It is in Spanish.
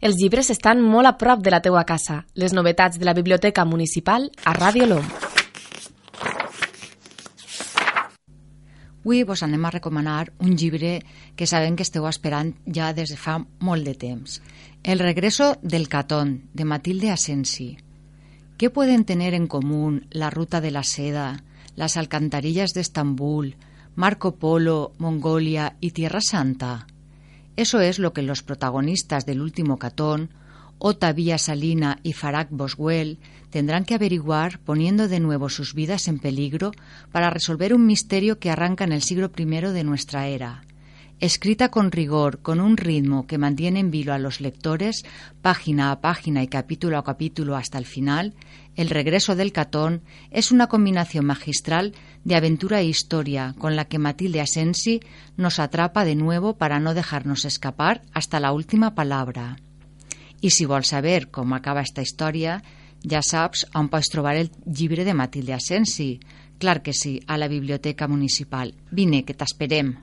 Els llibres estan molt a prop de la teua casa. Les novetats de la Biblioteca Municipal a Ràdio LOM. Avui vos anem a recomanar un llibre que sabem que esteu esperant ja des de fa molt de temps. El regreso del Catón, de Matilde Asensi. ¿Qué pueden tener en común la ruta de la seda, las alcantarillas de Estambul, Marco Polo, Mongolia y Tierra Santa? Eso es lo que los protagonistas del último catón, Ota Villa Salina y Farag Boswell, tendrán que averiguar poniendo de nuevo sus vidas en peligro para resolver un misterio que arranca en el siglo I de nuestra era. Escrita con rigor, con un ritmo que mantiene en vilo a los lectores, página a página y capítulo a capítulo hasta el final, El regreso del Catón es una combinación magistral de aventura e historia con la que Matilde Asensi nos atrapa de nuevo para no dejarnos escapar hasta la última palabra. I si vols saber com acaba esta història, ja saps on pots trobar el llibre de Matilde Asensi. Clar que sí, a la Biblioteca Municipal. Vine, que t'esperem.